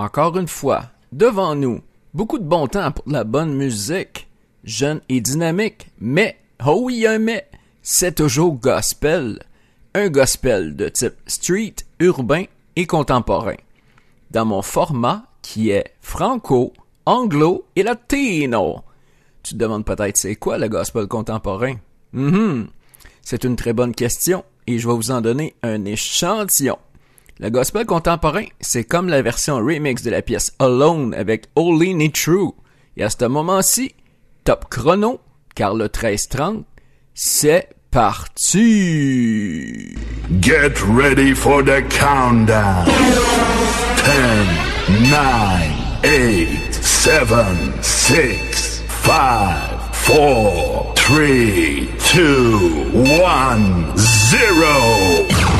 Encore une fois, devant nous, beaucoup de bon temps pour la bonne musique, jeune et dynamique, mais, oh oui, un mais, c'est toujours gospel. Un gospel de type street, urbain et contemporain. Dans mon format qui est franco, anglo et latino. Tu te demandes peut-être c'est quoi le gospel contemporain? Mm C'est une très bonne question et je vais vous en donner un échantillon. Le gospel contemporain, c'est comme la version remix de la pièce Alone avec Only Need True. Et à ce moment-ci, top chrono, car le 1330, c'est parti! Get ready for the countdown. 10, 9, 8, 7, 6, 5, 4, 3, 2, 1, 0.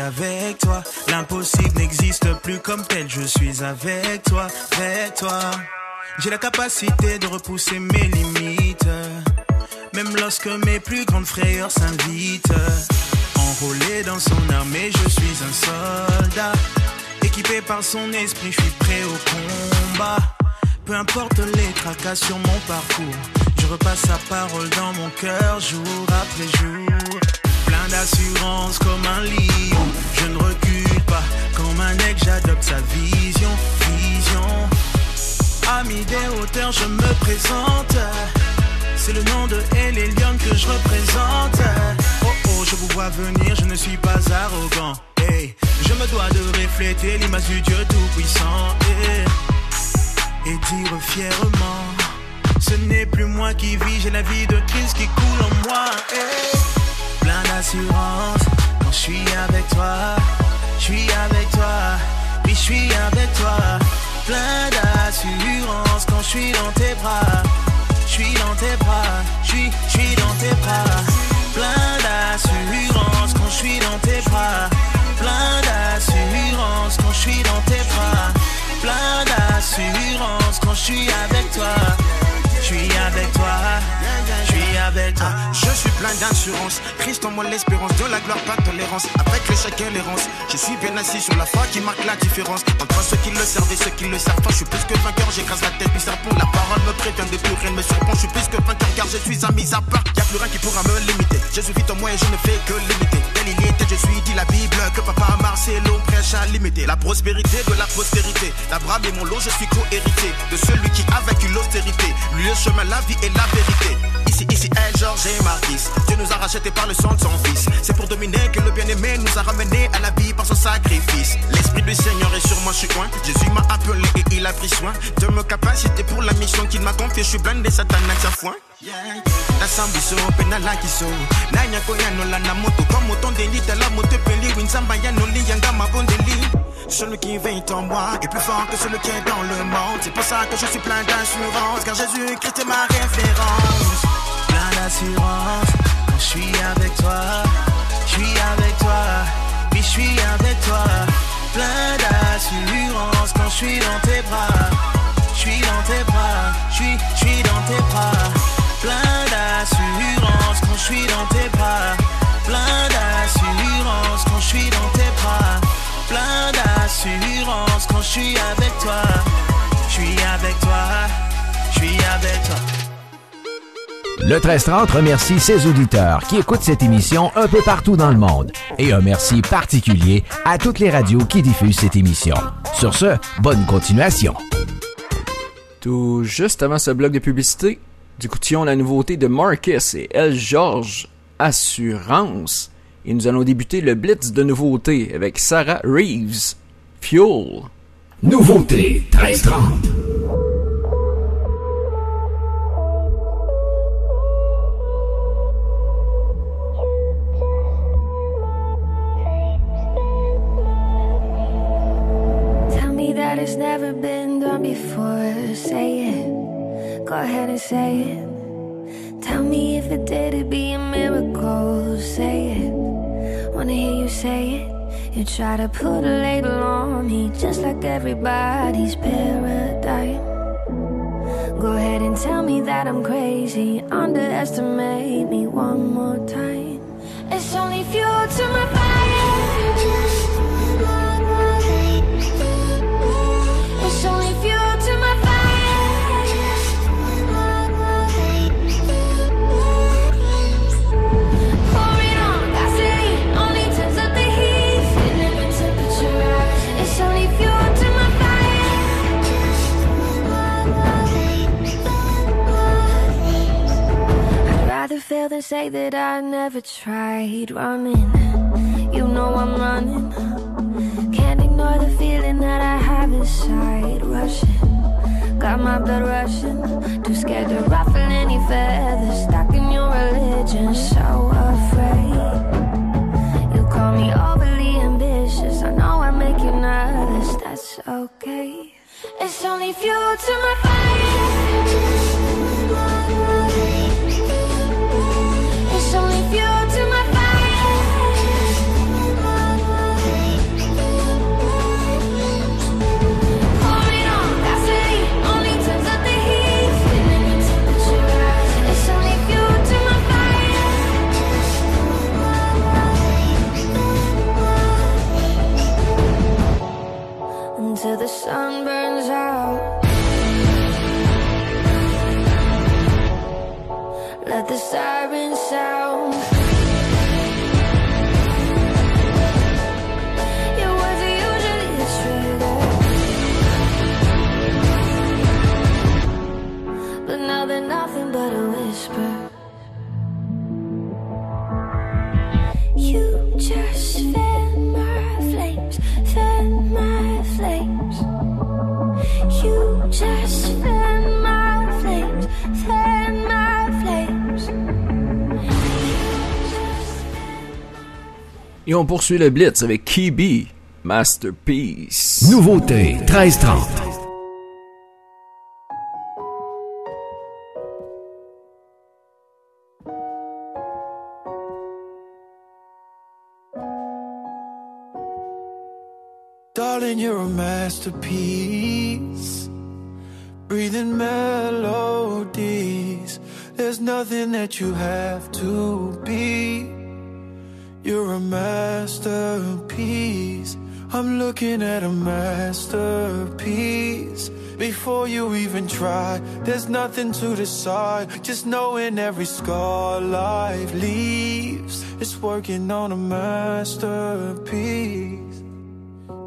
Avec toi. L'impossible n'existe plus comme tel, je suis avec toi, avec toi. J'ai la capacité de repousser mes limites, même lorsque mes plus grandes frayeurs s'invitent. Enrôlé dans son armée, je suis un soldat. Équipé par son esprit, je suis prêt au combat. Peu importe les tracas sur mon parcours, je repasse sa parole dans mon cœur jour après jour. D'assurance comme un lion, je ne recule pas. Comme un aigle, j'adopte sa vision, vision. Ami des hauteurs, je me présente. C'est le nom de Elion que je représente. Oh oh, je vous vois venir, je ne suis pas arrogant. Hey, je me dois de refléter l'image du Dieu Tout-Puissant. Hey et dire fièrement Ce n'est plus moi qui vis, j'ai la vie de Christ qui coule en moi. Hey. Plein d'assurance. Quand je suis avec toi, je suis avec toi, oui je suis avec toi. Plein d'assurance. Quand je suis dans tes bras, je suis dans tes bras, je suis dans tes bras. Plein d'assurance. Quand je suis dans tes bras, plein d'assurance. Quand je suis dans tes bras plein d'assurance. Quand je suis avec toi. Je suis avec toi, je suis avec toi. Je suis plein d'assurance. Christ en moi l'espérance, de la gloire, pas de tolérance. Avec l'échec et l'errance, je suis bien assis sur la foi qui marque la différence. Entre ceux qui le servent et ceux qui le servent pas, je suis plus que vainqueur, j'écrase la tête du serpent. La parole me prévient de plus rien me surprend. Je suis plus que vainqueur car je suis un mis à part. Y'a plus rien qui pourra me limiter. Jésus vit en moi et je ne fais que limiter. Était, je suis dit la Bible que papa Marcelo prêche à limiter. La prospérité de la postérité. L'Abraham est mon lot, je suis co-hérité de celui qui a vaincu l'austérité. Lui chemin, la vie et la vérité. Ici, ici, elle, Georges et Marquis. Dieu nous a rachetés par le sang de son fils. C'est pour dominer que le bien-aimé nous a ramenés à la vie par son sacrifice. L'esprit du Seigneur est sur moi, je suis loin. Jésus m'a appelé et il a pris soin de me capaciter pour la mission qu'il m'a confiée. Je suis blindé, Satan à sa foin. nasambiso mpe nalakiso nanyako ya nola na moto kwa moto ndeli tala moto epeli celui qui veille en moi est plus fort que celui qui est dans le monde. C'est pour ça que je suis plein d'assurance car Jésus Christ est ma référence. Plein d'assurance je suis avec toi je suis avec toi puis je suis avec toi. Plein d'assurance quand je suis dans tes bras je suis dans tes bras je suis je suis dans tes bras. Plein d'assurance quand je suis dans tes bras plein d'assurance quand je suis dans tes bras. Plein d'assurance quand je suis avec toi je suis avec toi je suis avec toi Le 1330 remercie ses auditeurs qui écoutent cette émission un peu partout dans le monde. Et un merci particulier à toutes les radios qui diffusent cette émission. Sur ce, bonne continuation. Tout juste avant ce bloc de publicité, écoutions la nouveauté de Marcus et El George, Assurance. Et nous allons débuter le blitz de nouveautés avec Sarah Reeves, Fuel. Nouveauté 1330. Tell me that it's never been done before. Say it. Go ahead and say it. Tell me if it did, You try to put a label on me, just like everybody's paradigm. Go ahead and tell me that I'm crazy. Underestimate me one more time. It's only fuel to my fire. Rather fail than say that I never tried running. You know I'm running. Can't ignore the feeling that I have inside rushing. Got my blood rushing. Too scared to ruffle any feathers. Stuck in your religion, so afraid. You call me overly ambitious. I know I make you nervous. That's okay. It's only fuel to my fire. Sun burns out. Let the Et on poursuit le Blitz avec Kibi, Masterpiece. Nouveauté 1330. Darling, you're a masterpiece. Breathing melodies. There's nothing that you have to be. You're a masterpiece. I'm looking at a masterpiece. Before you even try, there's nothing to decide. Just knowing every scar life leaves. It's working on a masterpiece.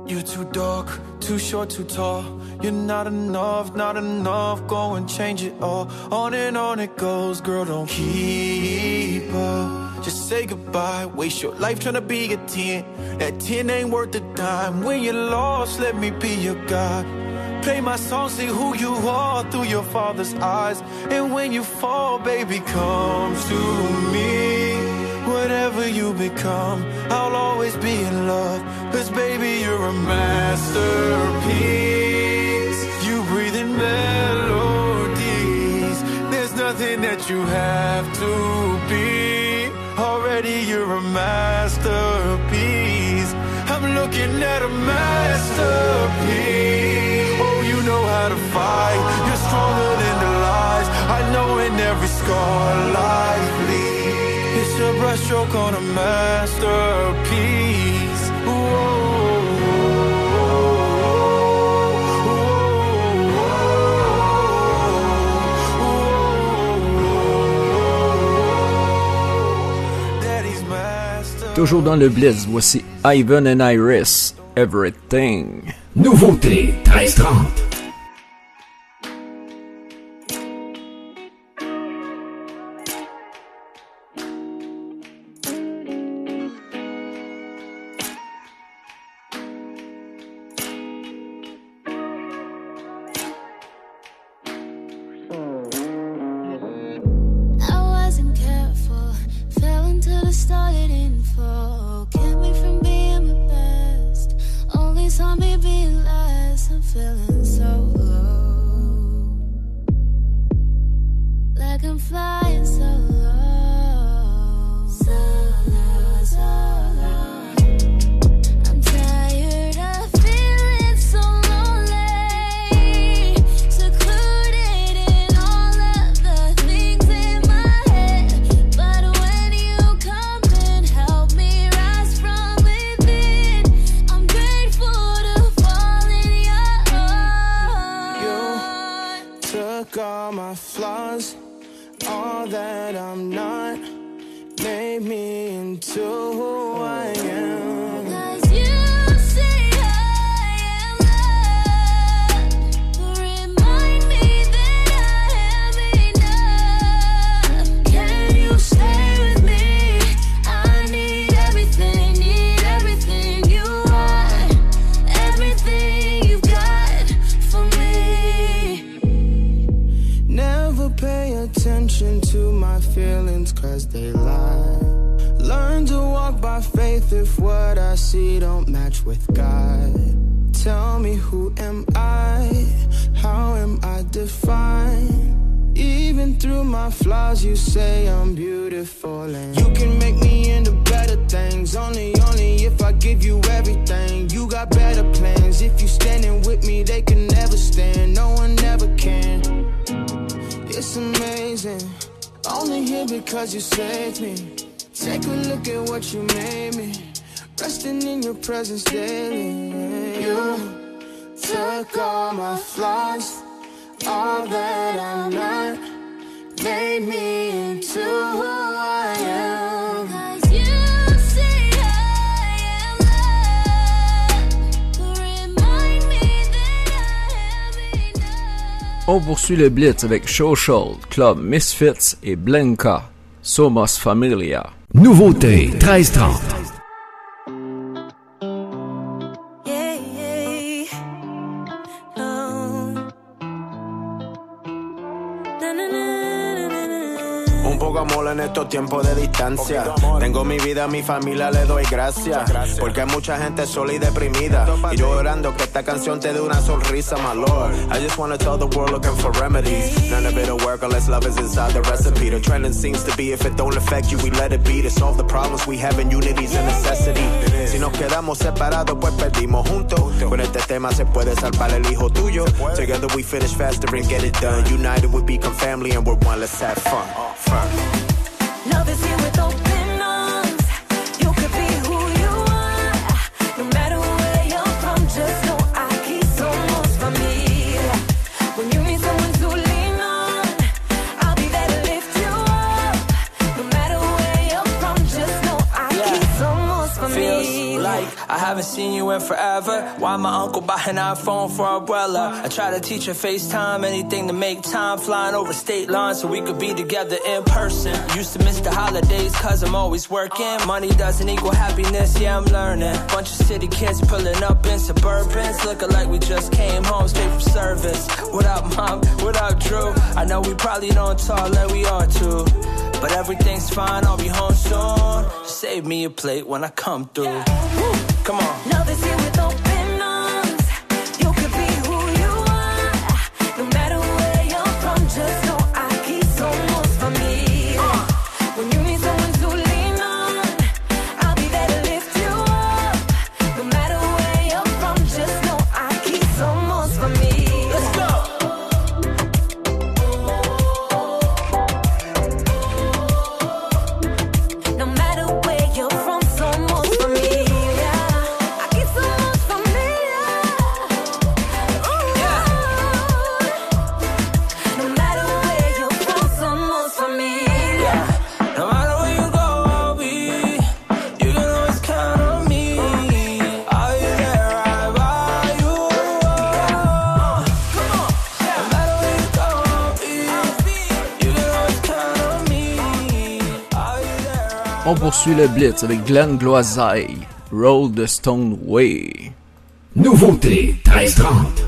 You're too dark, too short, too tall. You're not enough, not enough. Go and change it all. On and on it goes, girl. Don't keep up. Just say goodbye. Waste your life trying to be a 10. That 10 ain't worth a dime. When you're lost, let me be your guide. Play my song, see who you are through your father's eyes. And when you fall, baby, come to me. Whatever you become, I'll always be in love. Cause baby, you're a masterpiece. You breathe in melodies. There's nothing that you have to be. You're a masterpiece. I'm looking at a masterpiece. Oh, you know how to fight. You're stronger than the lies. I know in every scar life leaves. It's a brushstroke on a masterpiece. Toujours dans le Blitz, voici Ivan and Iris, Everything. Nouveauté 1330. On poursuit le blitz avec Social, Club Misfits et Blanca, Somos Familia. Nouveauté 1330. Tiempos de distancia. Tengo mi vida, a mi familia le doy gracias. Porque hay mucha gente sola y deprimida. Y yo orando que esta canción te dé una sonrisa, my lord. I just wanna tell the world looking for remedies. None of it'll work unless love is inside the recipe. The trending seems to be if it don't affect you, we let it be. To solve the problems we have in unity's a necessity. Si nos quedamos separados, pues perdimos juntos. Con este tema se puede salvar el hijo tuyo. Together we finish faster and get it done. United we become family and we're one, let's have fun. Fun. Love is I haven't seen you in forever. Why my uncle buy an iPhone for umbrella? I try to teach her FaceTime, anything to make time flying over state lines so we could be together in person. Used to miss the holidays cause I'm always working. Money doesn't equal happiness, yeah, I'm learning. Bunch of city kids pulling up in Suburbans, looking like we just came home straight from service. What up, mom? What up, Drew? I know we probably don't talk like we are too. But everything's fine, I'll be home soon. Save me a plate when I come through. Woo, Come on. Poursuit le blitz avec Glenn Gloisay, Roll the Stone Way. Nouveauté 1330.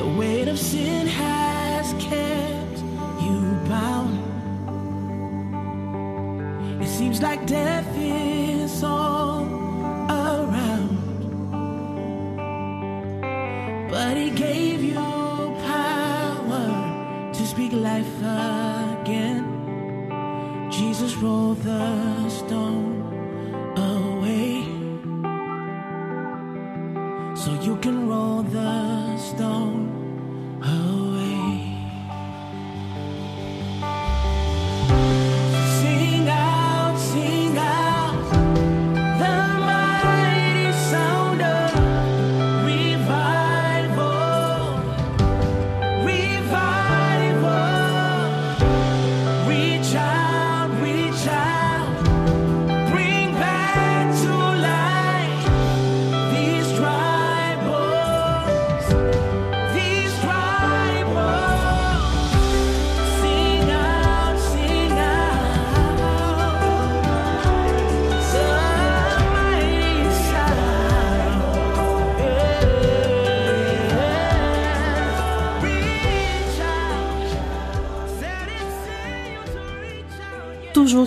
The weight of sin has kept you bound. It seems like death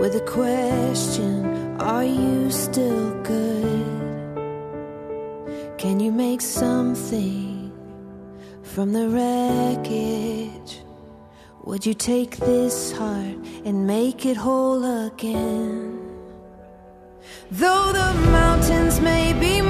with a question Are you still good? Can you make something from the wreckage? Would you take this heart and make it whole again? Though the mountains may be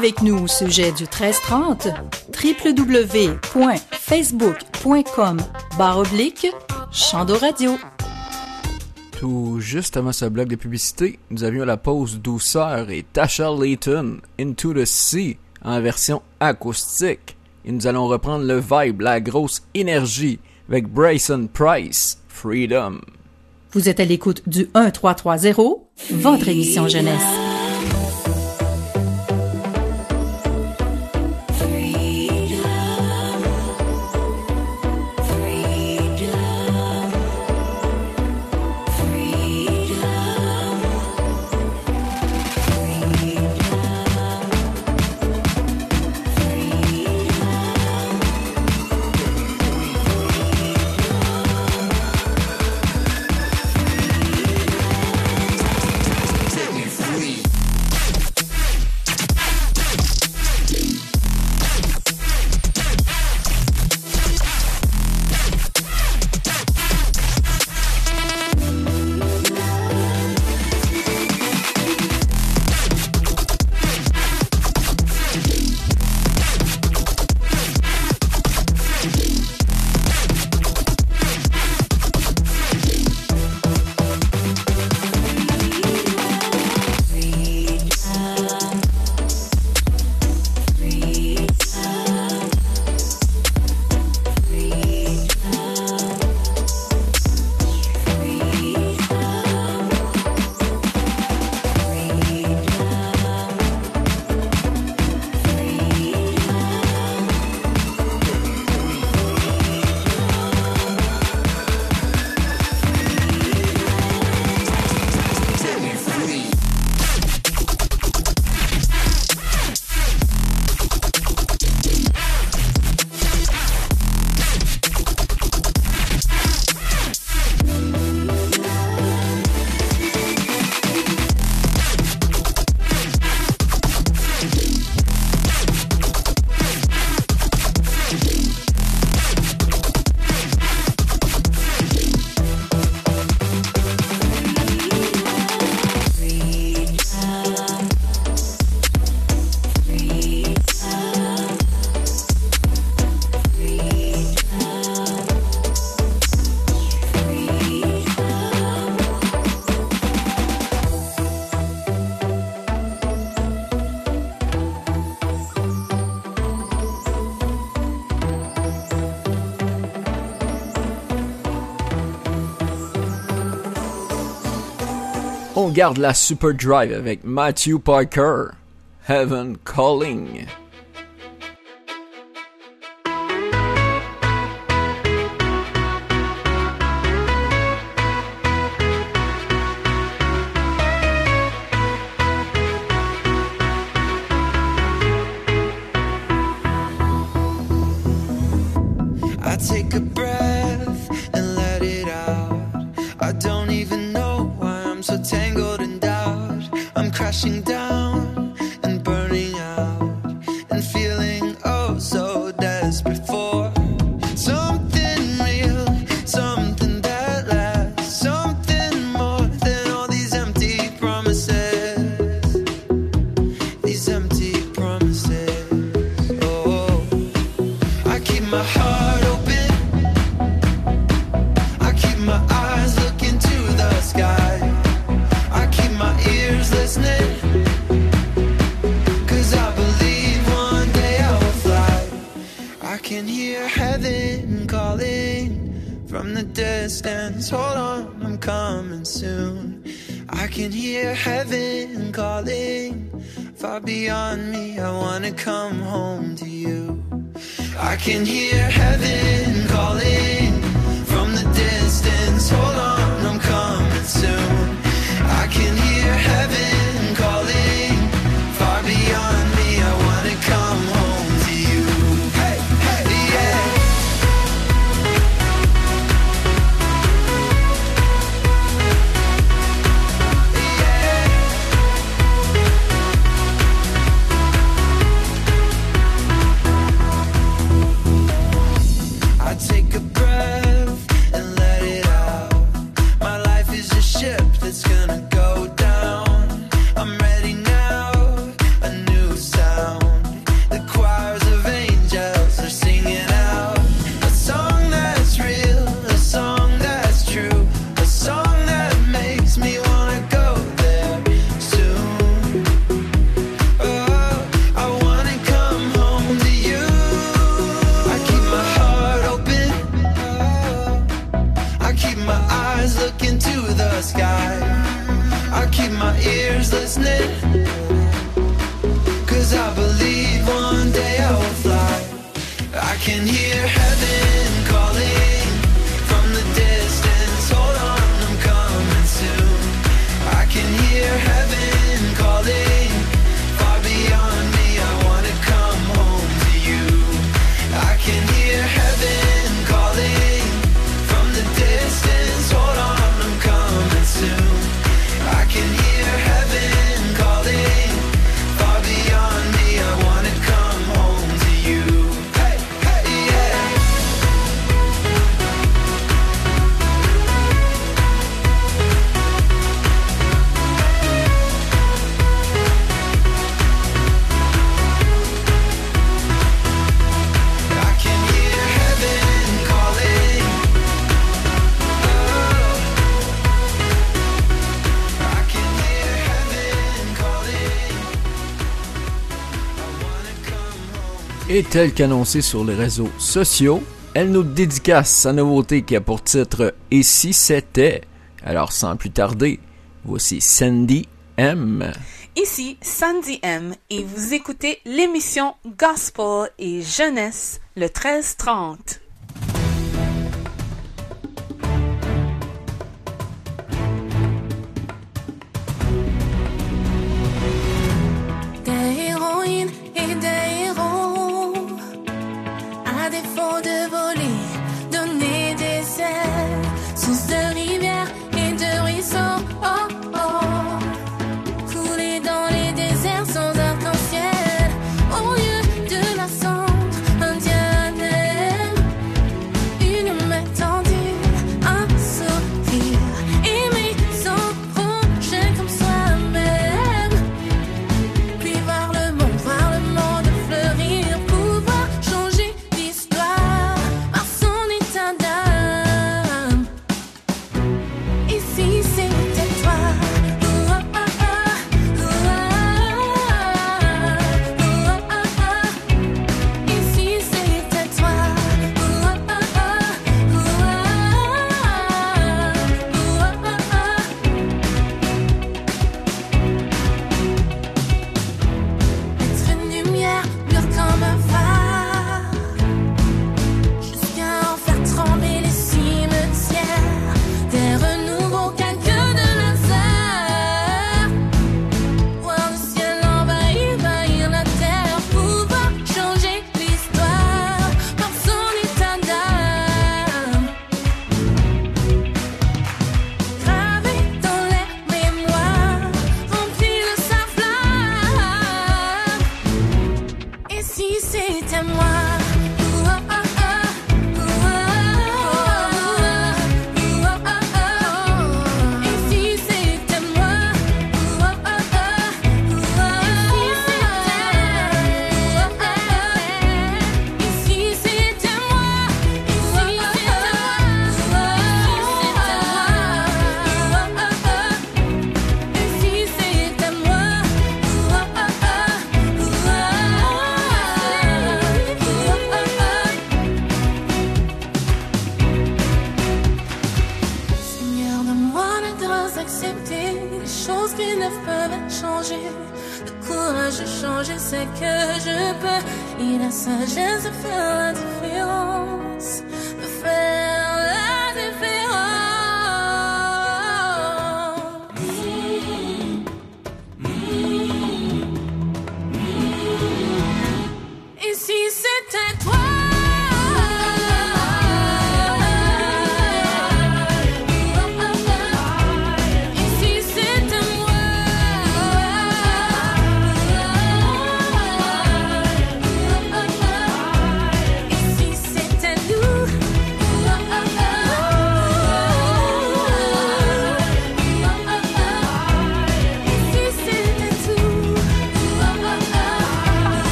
avec nous au sujet du 1330, www.facebook.com oblique Chando Radio. Tout juste avant ce bloc de publicité, nous avions la pause Douceur et Tasha Layton, Into the Sea, en version acoustique. Et nous allons reprendre le vibe, la grosse énergie, avec Bryson Price, Freedom. Vous êtes à l'écoute du 1330, votre émission jeunesse. Regarde la Super Drive avec Matthew Parker, Heaven Calling. I can hear heaven calling far beyond me. I wanna come home to you. I can hear heaven calling from the distance. Hold on, I'm coming soon. I can hear heaven. Et tel qu'annoncé sur les réseaux sociaux, elle nous dédicace sa nouveauté qui a pour titre Et si c'était Alors sans plus tarder, voici Sandy M. Ici Sandy M et vous écoutez l'émission Gospel et Jeunesse le 1330.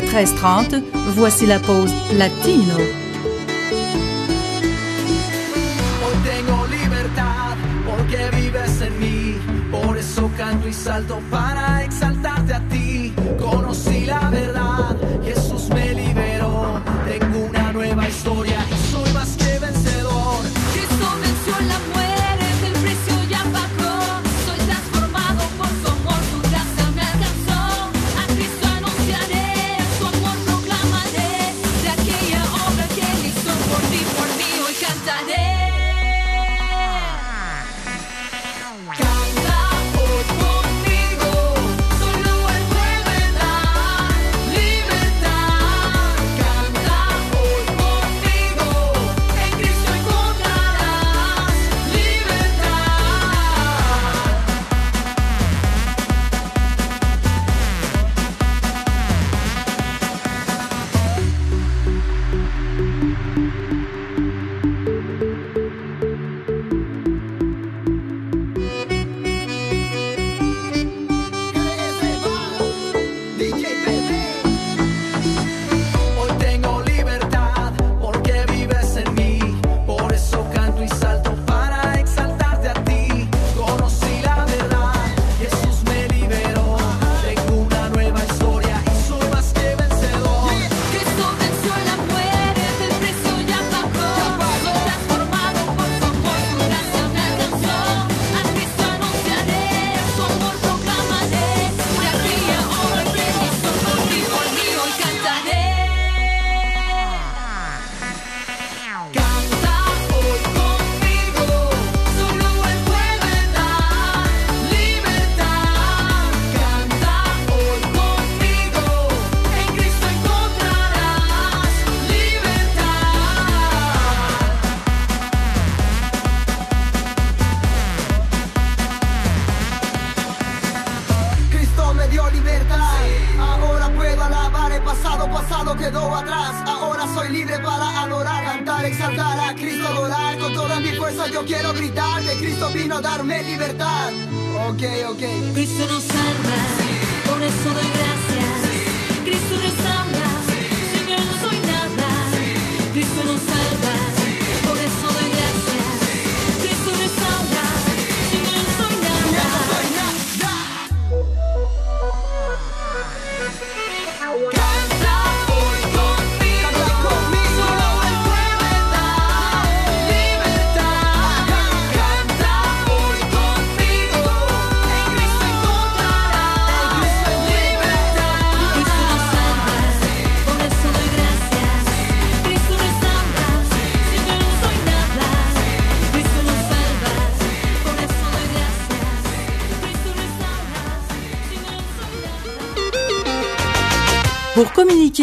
le 13-30, voici la pause latino. Hoy tengo libertad porque vives en mí, por eso canto y salto para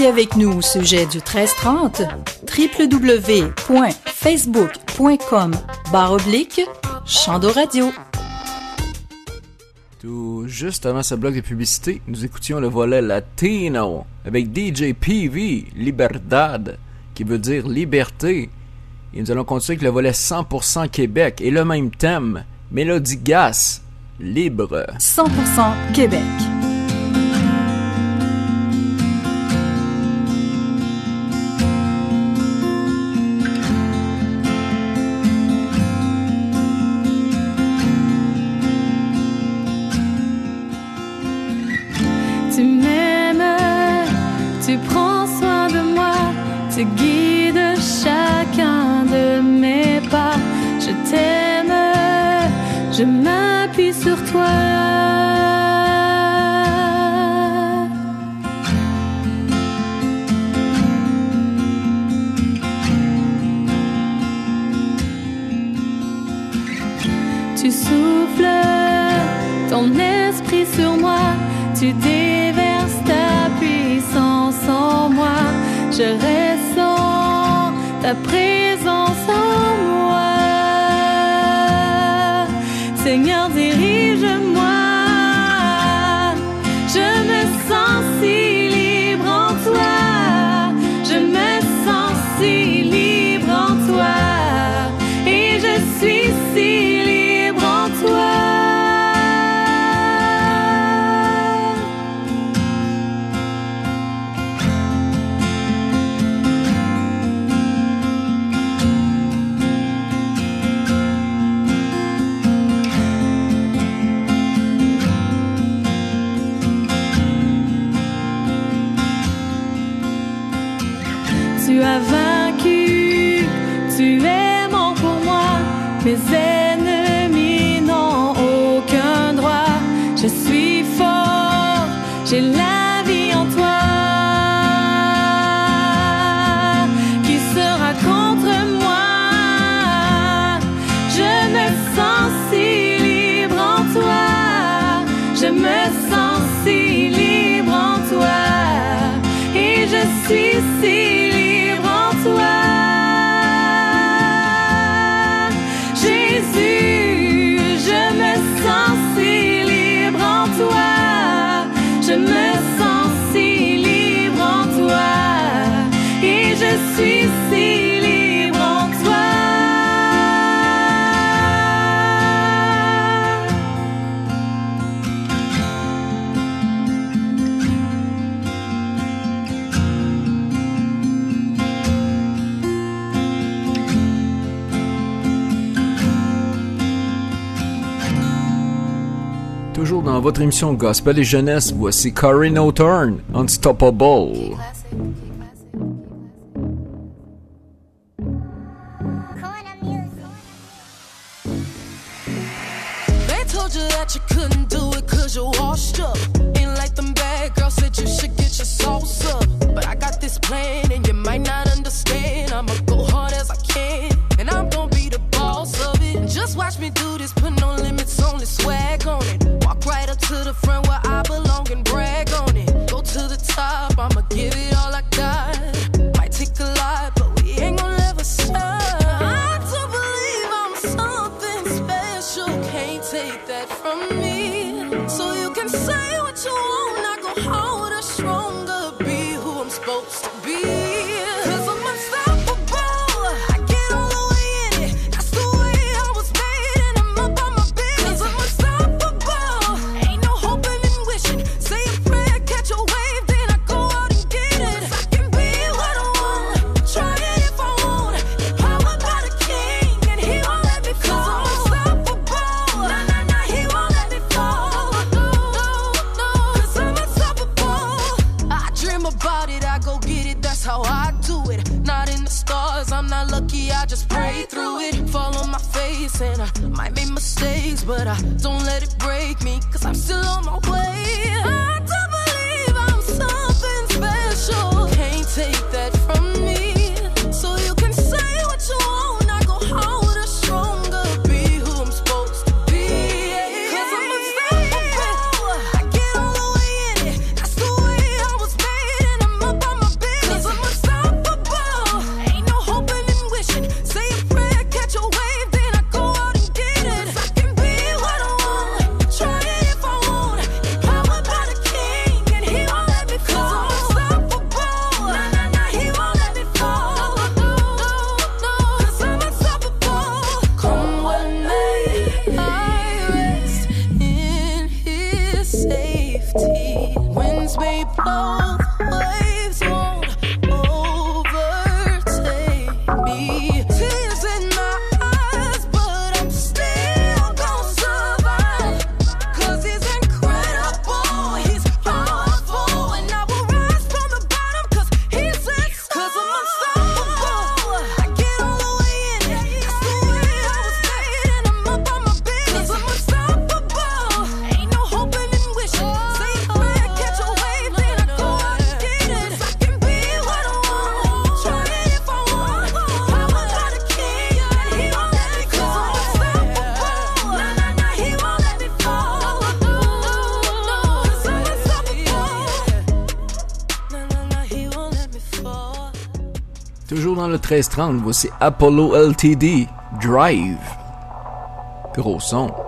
avec nous au sujet du 1330, www.facebook.com barre oblique Radio. Tout juste avant ce bloc de publicité, nous écoutions le volet latino avec DJ PV, Libertad, qui veut dire liberté. Et nous allons continuer avec le volet 100% Québec et le même thème, Mélodie Gas, libre. 100% Québec. tu souffles ton esprit sur moi, tu déverses ta puissance en moi, je ressens ta présence en moi. Seigneur, dis votre émission Gospel et Jeunesse, voici Corinne O'Turn, Unstoppable. just pray through it. Fall on my face, and I might make mistakes, but I don't let it break me, cause I'm still on my way. I Toujours dans le 1330, voici Apollo LTD, Drive. Gros son.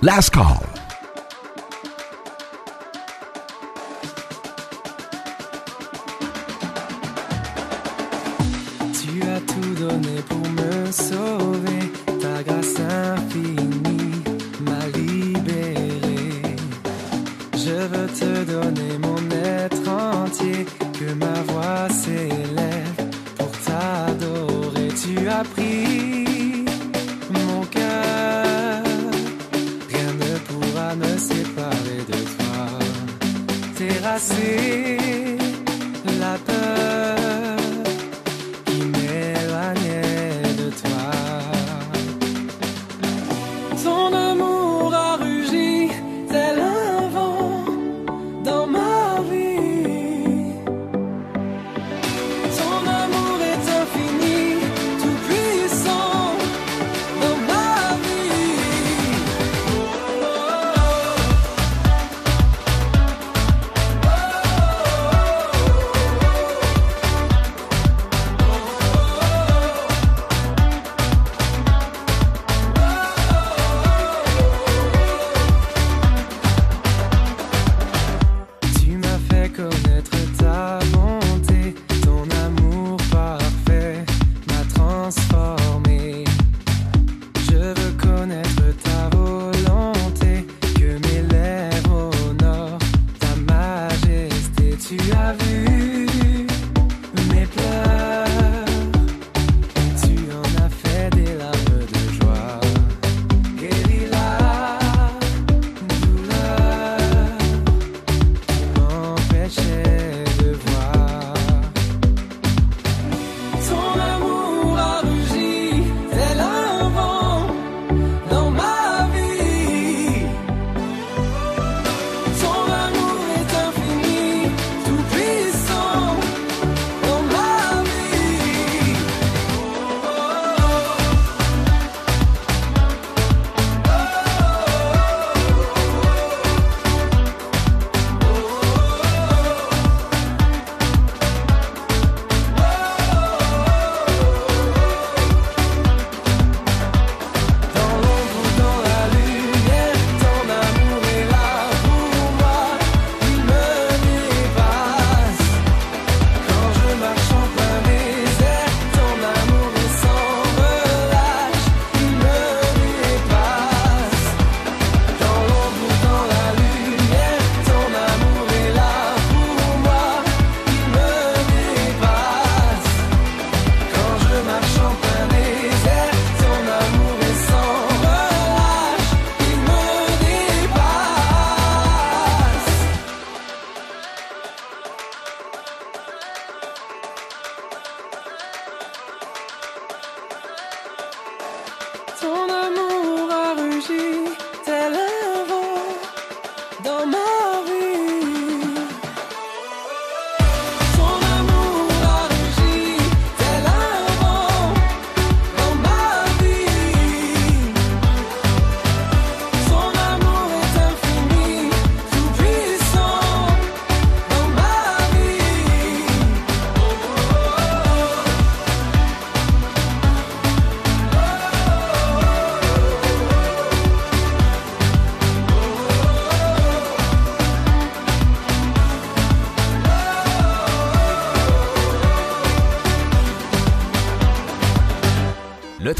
Last call.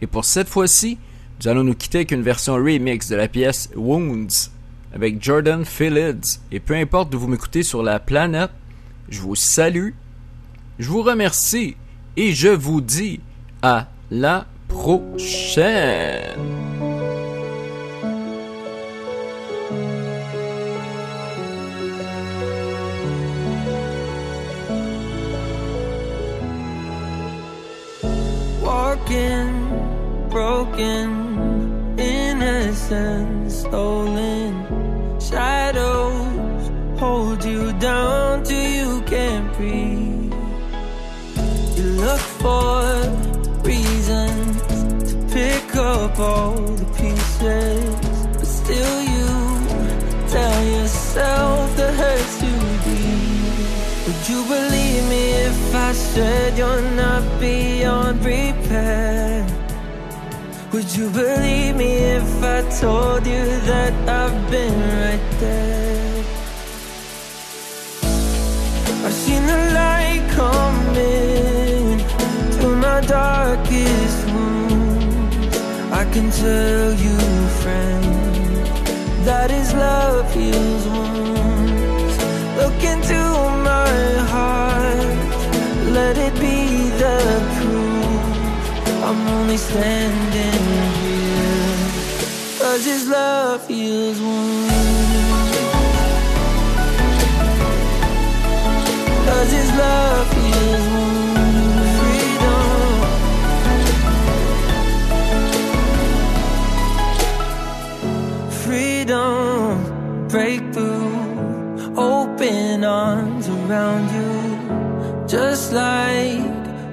Et pour cette fois-ci, nous allons nous quitter avec une version remix de la pièce Wounds avec Jordan Phillips. Et peu importe d'où vous m'écoutez sur la planète, je vous salue, je vous remercie et je vous dis à la prochaine. Broken, innocence stolen. Shadows hold you down till you can't breathe. You look for reasons to pick up all the pieces, but still you tell yourself the hurt's too deep. Would you believe me if I said you're not beyond repair? Would you believe me if I told you that I've been right there? I've seen the light coming through my darkest wounds. I can tell you, friend, that His love heals wounds. Look into my heart, let it be the. I'm only standing here, cause His love heals wounds. Cause His love heals wounds. Freedom. Freedom, breakthrough, open arms around you. Just like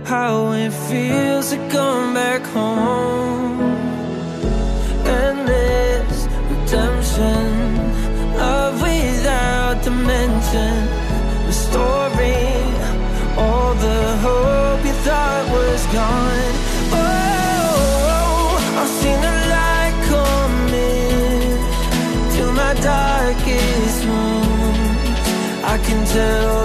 how it feels to come back home. Endless redemption, love without dimension, restoring all the hope you thought was gone. Oh, I've seen the light coming to my darkest room. I can tell